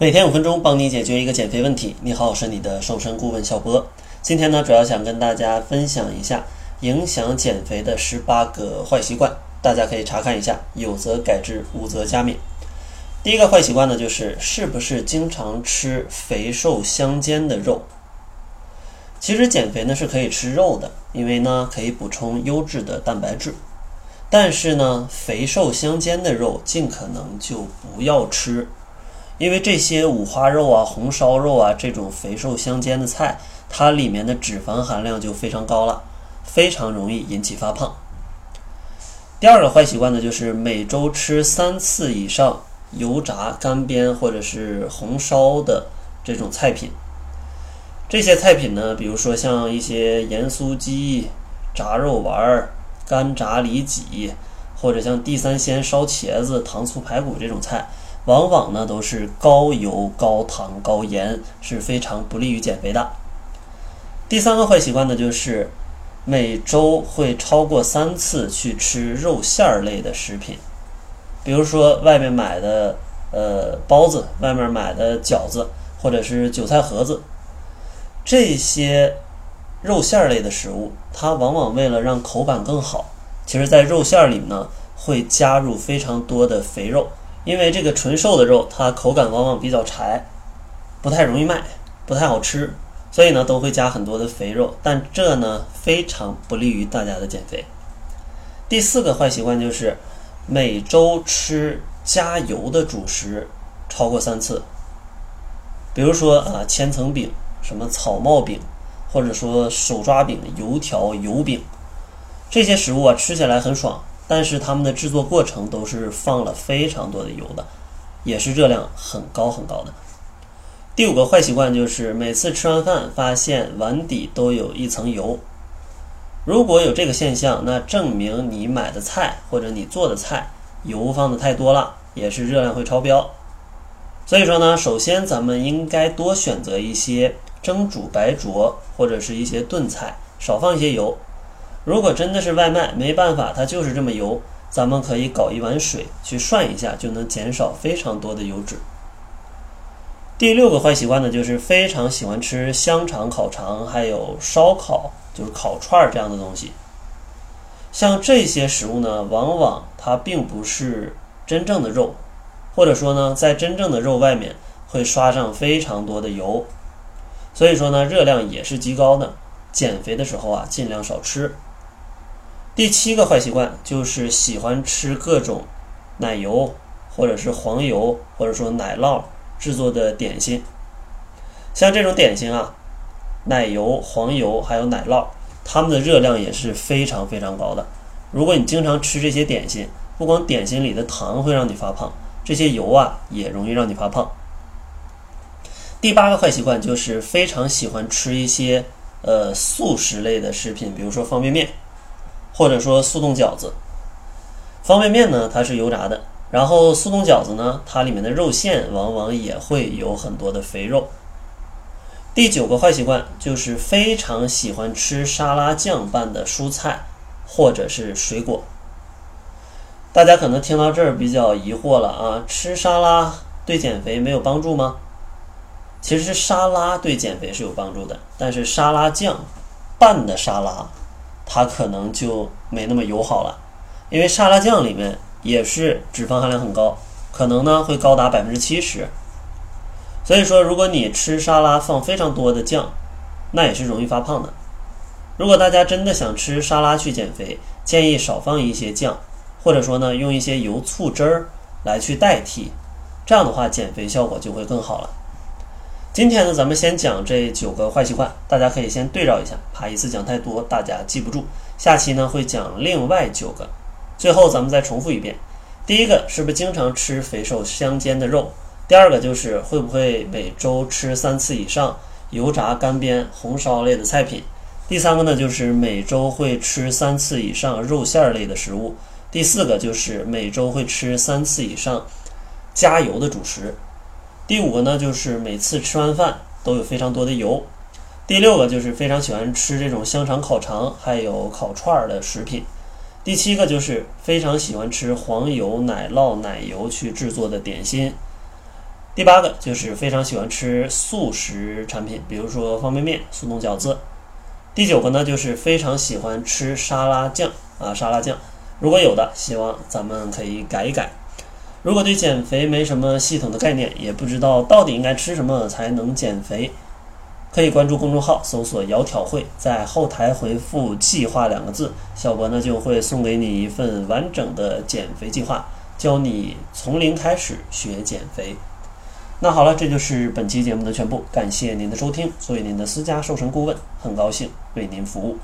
每天五分钟，帮你解决一个减肥问题。你好，我是你的瘦身顾问小波。今天呢，主要想跟大家分享一下影响减肥的十八个坏习惯，大家可以查看一下，有则改之，无则加勉。第一个坏习惯呢，就是是不是经常吃肥瘦相间的肉？其实减肥呢是可以吃肉的，因为呢可以补充优质的蛋白质。但是呢，肥瘦相间的肉尽可能就不要吃。因为这些五花肉啊、红烧肉啊这种肥瘦相间的菜，它里面的脂肪含量就非常高了，非常容易引起发胖。第二个坏习惯呢，就是每周吃三次以上油炸、干煸或者是红烧的这种菜品。这些菜品呢，比如说像一些盐酥鸡、炸肉丸、干炸里脊，或者像地三鲜烧茄子、糖醋排骨这种菜。往往呢都是高油、高糖、高盐，是非常不利于减肥的。第三个坏习惯呢，就是每周会超过三次去吃肉馅儿类的食品，比如说外面买的呃包子，外面买的饺子，或者是韭菜盒子，这些肉馅儿类的食物，它往往为了让口感更好，其实在肉馅儿里呢会加入非常多的肥肉。因为这个纯瘦的肉，它口感往往比较柴，不太容易卖，不太好吃，所以呢都会加很多的肥肉，但这呢非常不利于大家的减肥。第四个坏习惯就是每周吃加油的主食超过三次，比如说啊千层饼、什么草帽饼，或者说手抓饼、油条、油饼，这些食物啊吃起来很爽。但是他们的制作过程都是放了非常多的油的，也是热量很高很高的。第五个坏习惯就是每次吃完饭发现碗底都有一层油，如果有这个现象，那证明你买的菜或者你做的菜油放的太多了，也是热量会超标。所以说呢，首先咱们应该多选择一些蒸煮白灼或者是一些炖菜，少放一些油。如果真的是外卖，没办法，它就是这么油，咱们可以搞一碗水去涮一下，就能减少非常多的油脂。第六个坏习惯呢，就是非常喜欢吃香肠、烤肠，还有烧烤，就是烤串儿这样的东西。像这些食物呢，往往它并不是真正的肉，或者说呢，在真正的肉外面会刷上非常多的油，所以说呢，热量也是极高的。减肥的时候啊，尽量少吃。第七个坏习惯就是喜欢吃各种奶油或者是黄油或者说奶酪制作的点心，像这种点心啊，奶油、黄油还有奶酪，它们的热量也是非常非常高的。如果你经常吃这些点心，不光点心里的糖会让你发胖，这些油啊也容易让你发胖。第八个坏习惯就是非常喜欢吃一些呃速食类的食品，比如说方便面。或者说速冻饺子，方便面呢，它是油炸的，然后速冻饺子呢，它里面的肉馅往往也会有很多的肥肉。第九个坏习惯就是非常喜欢吃沙拉酱拌的蔬菜或者是水果。大家可能听到这儿比较疑惑了啊，吃沙拉对减肥没有帮助吗？其实沙拉对减肥是有帮助的，但是沙拉酱拌的沙拉。它可能就没那么友好了，因为沙拉酱里面也是脂肪含量很高，可能呢会高达百分之七十。所以说，如果你吃沙拉放非常多的酱，那也是容易发胖的。如果大家真的想吃沙拉去减肥，建议少放一些酱，或者说呢用一些油醋汁儿来去代替，这样的话减肥效果就会更好了。今天呢，咱们先讲这九个坏习惯，大家可以先对照一下，怕一次讲太多大家记不住。下期呢会讲另外九个，最后咱们再重复一遍：第一个是不是经常吃肥瘦相间的肉？第二个就是会不会每周吃三次以上油炸、干煸、红烧类的菜品？第三个呢就是每周会吃三次以上肉馅儿类的食物。第四个就是每周会吃三次以上加油的主食。第五个呢，就是每次吃完饭都有非常多的油。第六个就是非常喜欢吃这种香肠、烤肠，还有烤串儿的食品。第七个就是非常喜欢吃黄油、奶酪、奶油去制作的点心。第八个就是非常喜欢吃速食产品，比如说方便面、速冻饺子。第九个呢就是非常喜欢吃沙拉酱啊，沙拉酱。如果有的，希望咱们可以改一改。如果对减肥没什么系统的概念，也不知道到底应该吃什么才能减肥，可以关注公众号，搜索“窈窕会”，在后台回复“计划”两个字，小博呢就会送给你一份完整的减肥计划，教你从零开始学减肥。那好了，这就是本期节目的全部，感谢您的收听。作为您的私家瘦身顾问，很高兴为您服务。